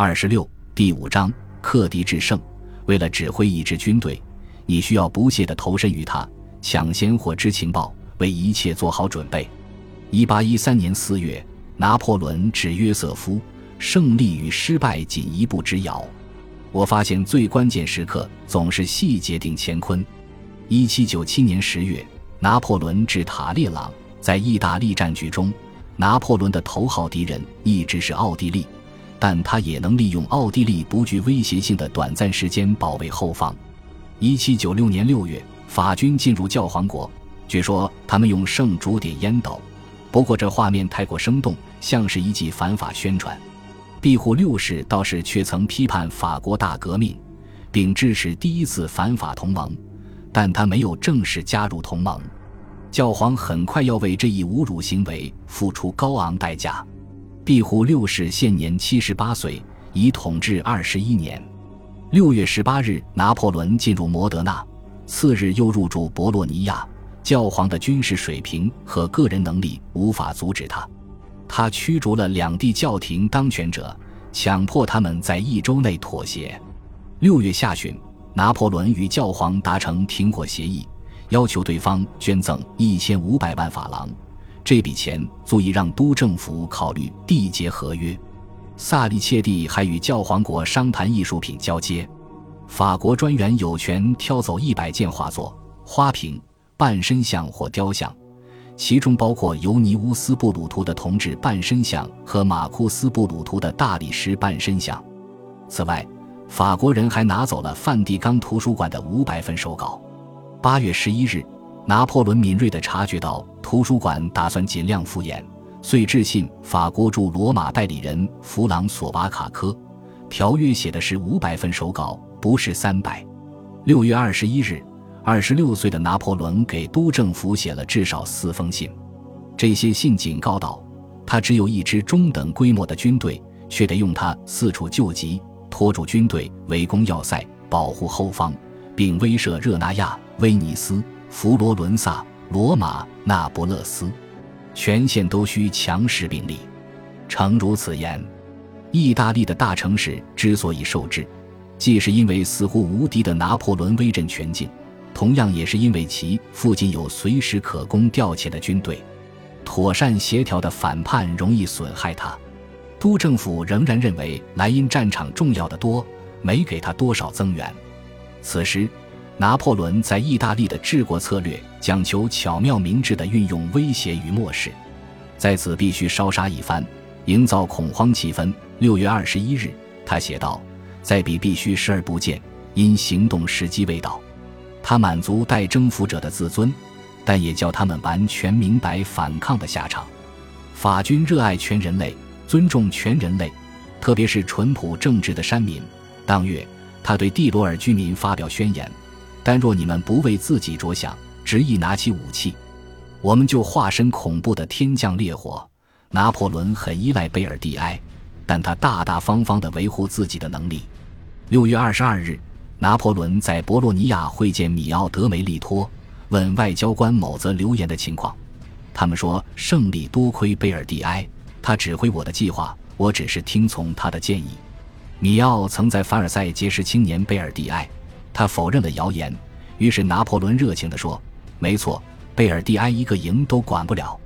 二十六第五章克敌制胜。为了指挥一支军队，你需要不懈地投身于他，抢先获知情报，为一切做好准备。一八一三年四月，拿破仑致约瑟夫：“胜利与失败仅一步之遥。”我发现最关键时刻总是细节定乾坤。一七九七年十月，拿破仑至塔列朗，在意大利战局中，拿破仑的头号敌人一直是奥地利。但他也能利用奥地利不具威胁性的短暂时间保卫后方。一七九六年六月，法军进入教皇国，据说他们用圣烛点烟斗，不过这画面太过生动，像是一记反法宣传。庇护六世倒是却曾批判法国大革命，并支持第一次反法同盟，但他没有正式加入同盟。教皇很快要为这一侮辱行为付出高昂代价。庇护六世现年七十八岁，已统治二十一年。六月十八日，拿破仑进入摩德纳，次日又入住博洛尼亚。教皇的军事水平和个人能力无法阻止他。他驱逐了两地教廷当权者，强迫他们在一周内妥协。六月下旬，拿破仑与教皇达成停火协议，要求对方捐赠一千五百万法郎。这笔钱足以让都政府考虑缔结合约。萨利切蒂还与教皇国商谈艺术品交接。法国专员有权挑走一百件画作、花瓶、半身像或雕像，其中包括尤尼乌斯·布鲁图的铜制半身像和马库斯·布鲁图的大理石半身像。此外，法国人还拿走了梵蒂冈图书馆的五百份手稿。八月十一日。拿破仑敏锐地察觉到图书馆打算尽量敷衍，遂致信法国驻罗马代理人弗朗索瓦卡科。条约写的是五百份手稿，不是三百。六月二十一日，二十六岁的拿破仑给督政府写了至少四封信。这些信警告道，他只有一支中等规模的军队，却得用它四处救急，拖住军队，围攻要塞，保护后方，并威慑热那亚、威尼斯。佛罗伦萨、罗马、那不勒斯，全线都需强势兵力。诚如此言，意大利的大城市之所以受制，既是因为似乎无敌的拿破仑威震全境，同样也是因为其附近有随时可供调遣的军队。妥善协调的反叛容易损害他。都政府仍然认为莱茵战场重要的多，没给他多少增援。此时。拿破仑在意大利的治国策略讲求巧妙明智地运用威胁与漠视，在此必须烧杀一番，营造恐慌气氛。六月二十一日，他写道：“在彼必须视而不见，因行动时机未到。”他满足待征服者的自尊，但也叫他们完全明白反抗的下场。法军热爱全人类，尊重全人类，特别是淳朴正直的山民。当月，他对蒂罗尔居民发表宣言。但若你们不为自己着想，执意拿起武器，我们就化身恐怖的天降烈火。拿破仑很依赖贝尔蒂埃，但他大大方方地维护自己的能力。六月二十二日，拿破仑在博洛尼亚会见米奥德梅利托，问外交官某则留言的情况。他们说胜利多亏贝尔蒂埃，他指挥我的计划，我只是听从他的建议。米奥曾在凡尔赛结识青年贝尔蒂埃。他否认了谣言，于是拿破仑热情地说：“没错，贝尔蒂埃一个营都管不了。”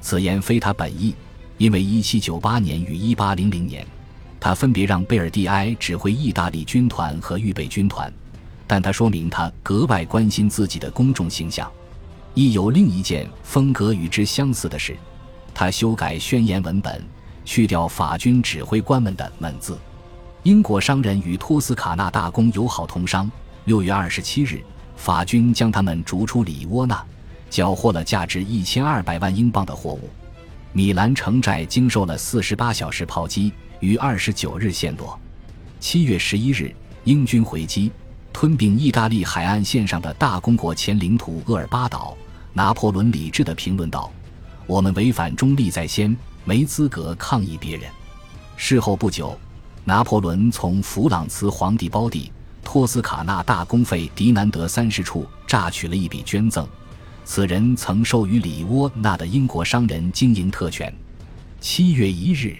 此言非他本意，因为1798年与1800年，他分别让贝尔蒂埃指挥意大利军团和预备军团，但他说明他格外关心自己的公众形象。亦有另一件风格与之相似的事，他修改宣言文本，去掉法军指挥官们的“们”字。英国商人与托斯卡纳大公友好通商。六月二十七日，法军将他们逐出里沃纳，缴获了价值一千二百万英镑的货物。米兰城寨经受了四十八小时炮击，于二十九日陷落。七月十一日，英军回击，吞并意大利海岸线上的大公国前领土厄尔巴岛。拿破仑理智地评论道：“我们违反中立在先，没资格抗议别人。”事后不久，拿破仑从弗朗茨皇帝胞弟。托斯卡纳大公费迪南德三十处榨取了一笔捐赠，此人曾授予里沃纳的英国商人经营特权。七月一日，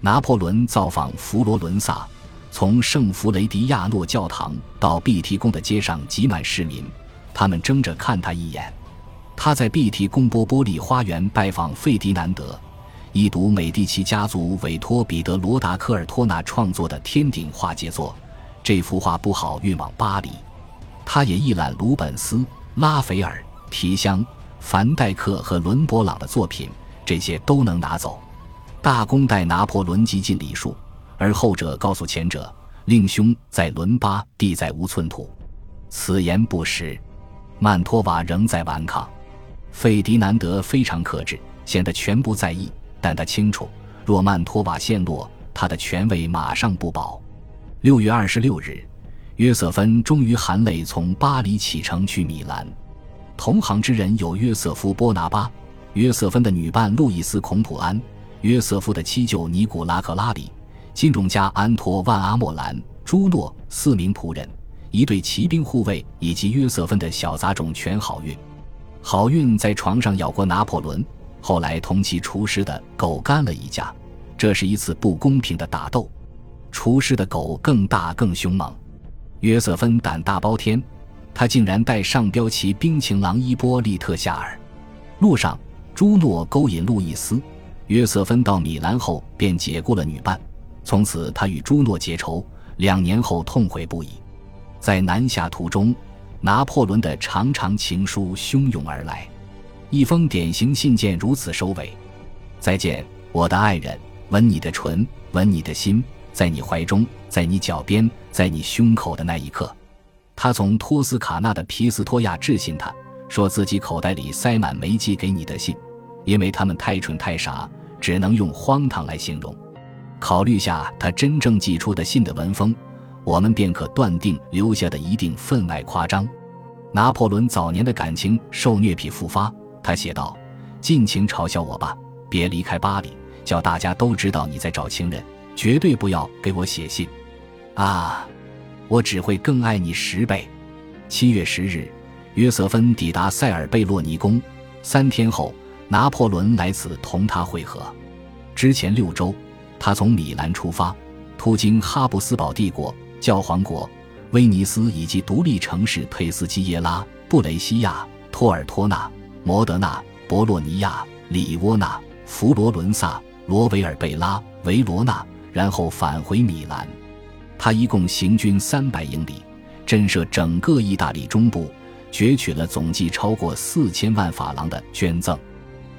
拿破仑造访佛罗伦萨，从圣弗雷迪亚诺教堂到碧提宫的街上挤满市民，他们争着看他一眼。他在碧提宫波波利花园拜访费迪南德，一睹美第奇家族委托彼得罗达科尔托纳创作的天顶画杰作。这幅画不好运往巴黎。他也一览鲁本斯、拉斐尔、提香、凡戴克和伦勃朗的作品，这些都能拿走。大公带拿破仑极尽礼数，而后者告诉前者：“令兄在伦巴地在无寸土。”此言不实。曼托瓦仍在顽抗。费迪南德非常克制，显得全不在意，但他清楚，若曼托瓦陷落，他的权位马上不保。六月二十六日，约瑟芬终于含泪从巴黎启程去米兰。同行之人有约瑟夫·波拿巴、约瑟芬的女伴路易斯·孔普安、约瑟夫的妻舅尼古拉克拉里、金融家安托万·阿莫兰、朱诺四名仆人、一队骑兵护卫以及约瑟芬的小杂种全好运。好运在床上咬过拿破仑，后来同其厨师的狗干了一架。这是一次不公平的打斗，厨师的狗更大更凶猛。约瑟芬胆大包天，他竟然带上标骑兵情郎伊波利特夏尔。路上，朱诺勾引路易斯。约瑟芬到米兰后便解雇了女伴，从此他与朱诺结仇，两年后痛悔不已。在南下途中。拿破仑的长长情书汹涌而来，一封典型信件如此收尾：“再见，我的爱人，吻你的唇，吻你的心，在你怀中，在你脚边，在你胸口的那一刻。”他从托斯卡纳的皮斯托亚致信他，说自己口袋里塞满没寄给你的信，因为他们太蠢太傻，只能用荒唐来形容。考虑下他真正寄出的信的文风。我们便可断定留下的一定分外夸张。拿破仑早年的感情受虐癖复发，他写道：“尽情嘲笑我吧，别离开巴黎，叫大家都知道你在找情人，绝对不要给我写信。啊，我只会更爱你十倍。”七月十日，约瑟芬抵达塞尔贝洛尼宫，三天后，拿破仑来此同他会合。之前六周，他从米兰出发，途经哈布斯堡帝国。教皇国、威尼斯以及独立城市佩斯基耶拉、布雷西亚、托尔托纳、摩德纳、博洛尼亚、里沃纳、佛罗伦萨、罗维尔贝拉、维罗纳，然后返回米兰。他一共行军三百英里，震慑整个意大利中部，攫取了总计超过四千万法郎的捐赠。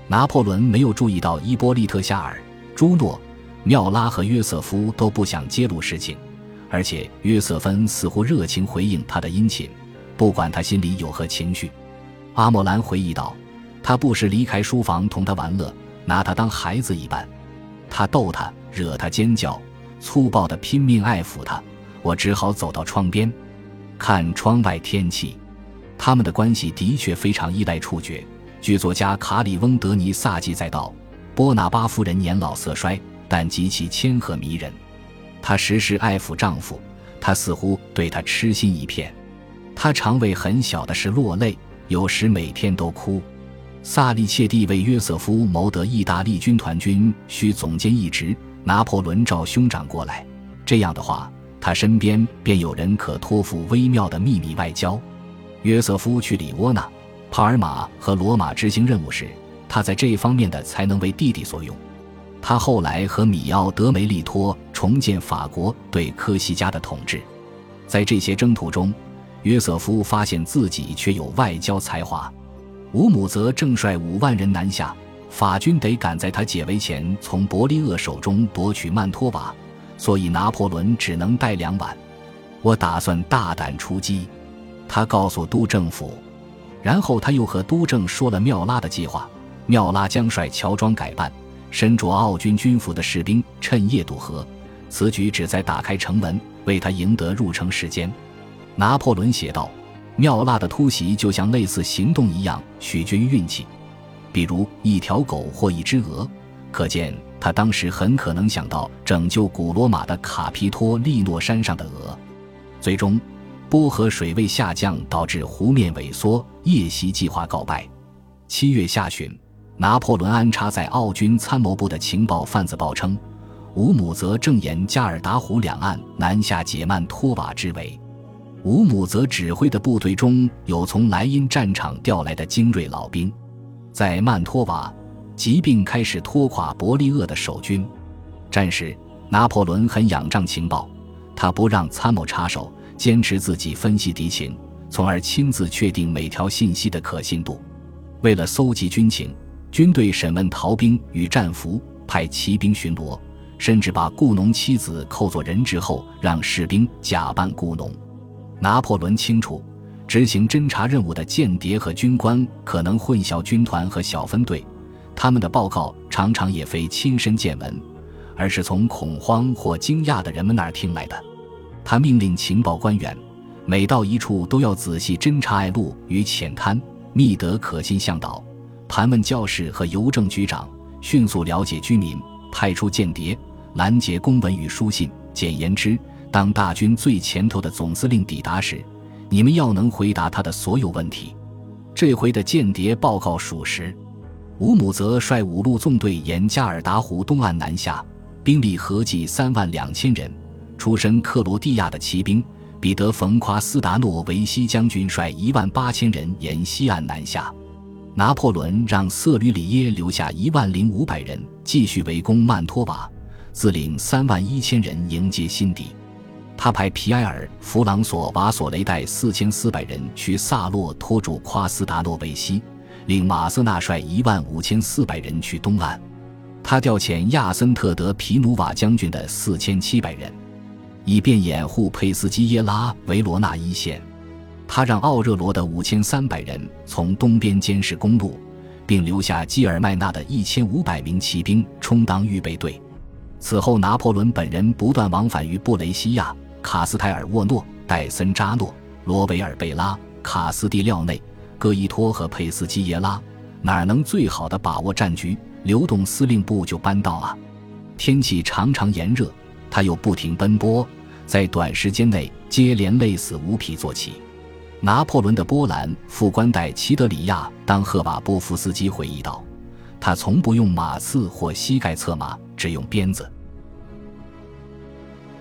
拿破仑没有注意到伊波利特夏尔、朱诺、缪拉和约瑟夫都不想揭露事情。而且约瑟芬似乎热情回应他的殷勤，不管他心里有何情绪。阿莫兰回忆道：“他不时离开书房同他玩乐，拿他当孩子一般。他逗他，惹他尖叫，粗暴地拼命爱抚他。我只好走到窗边，看窗外天气。他们的关系的确非常依赖触觉。剧作家卡里翁德尼萨记载道：波拿巴夫人年老色衰，但极其谦和迷人。”她时时爱抚丈夫，他似乎对他痴心一片。她常为很小的事落泪，有时每天都哭。萨利切蒂为约瑟夫谋得意大利军团军需总监一职，拿破仑召兄长过来。这样的话，他身边便有人可托付微妙的秘密外交。约瑟夫去里沃纳、帕尔马和罗马执行任务时，他在这方面的才能为弟弟所用。他后来和米奥德梅利托重建法国对科西嘉的统治，在这些征途中，约瑟夫发现自己却有外交才华。乌姆则正率五万人南下，法军得赶在他解围前从伯利厄手中夺取曼托瓦，所以拿破仑只能带两碗。我打算大胆出击，他告诉督政府，然后他又和督政说了缪拉的计划。缪拉将率乔装改扮。身着奥军军服的士兵趁夜渡河，此举旨在打开城门，为他赢得入城时间。拿破仑写道：“妙拉的突袭就像类似行动一样，取决于运气，比如一条狗或一只鹅。可见他当时很可能想到拯救古罗马的卡皮托利诺山上的鹅。最终，波河水位下降导致湖面萎缩，夜袭计划告败。七月下旬。”拿破仑安插在奥军参谋部的情报贩子报称，吴姆则正沿加尔达湖两岸南下解曼托瓦之围。吴姆则指挥的部队中有从莱茵战场调来的精锐老兵，在曼托瓦，疾病开始拖垮伯利厄的守军。战时，拿破仑很仰仗情报，他不让参谋插手，坚持自己分析敌情，从而亲自确定每条信息的可信度。为了搜集军情，军队审问逃兵与战俘，派骑兵巡逻，甚至把雇农妻子扣作人质后，让士兵假扮雇农。拿破仑清楚，执行侦察任务的间谍和军官可能混淆军团和小分队，他们的报告常常也非亲身见闻，而是从恐慌或惊讶的人们那儿听来的。他命令情报官员，每到一处都要仔细侦查隘路与浅滩，觅得可信向导，盘问教士和邮政局长，迅速了解居民，派出间谍拦截公文与书信。简言之。当大军最前头的总司令抵达时，你们要能回答他的所有问题。这回的间谍报告属实。吴姆则率五路纵队沿加尔达湖东岸南下，兵力合计三万两千人。出身克罗地亚的骑兵彼得·冯·夸斯达诺维希将军率一万八千人沿西岸南下。拿破仑让瑟吕里耶留下一万零五百人继续围攻曼托瓦，自领三万一千人迎接新敌。他派皮埃尔·弗朗索瓦索雷带四千四百人去萨洛拖住夸斯达诺维西，令马瑟纳率一万五千四百人去东岸。他调遣亚森特德皮努瓦将军的四千七百人，以便掩护佩斯基耶拉维罗纳一线。他让奥热罗的五千三百人从东边监视公路，并留下基尔麦纳的一千五百名骑兵充当预备队。此后，拿破仑本人不断往返于布雷西亚。卡斯泰尔沃诺、戴森扎诺、罗维尔贝拉、卡斯蒂廖内、戈伊托和佩斯基耶拉，哪能最好的把握战局？流动司令部就搬到啊！天气常常炎热，他又不停奔波，在短时间内接连累死五匹坐骑。拿破仑的波兰副官代齐德里亚当赫瓦波夫斯基回忆道：“他从不用马刺或膝盖策马，只用鞭子。”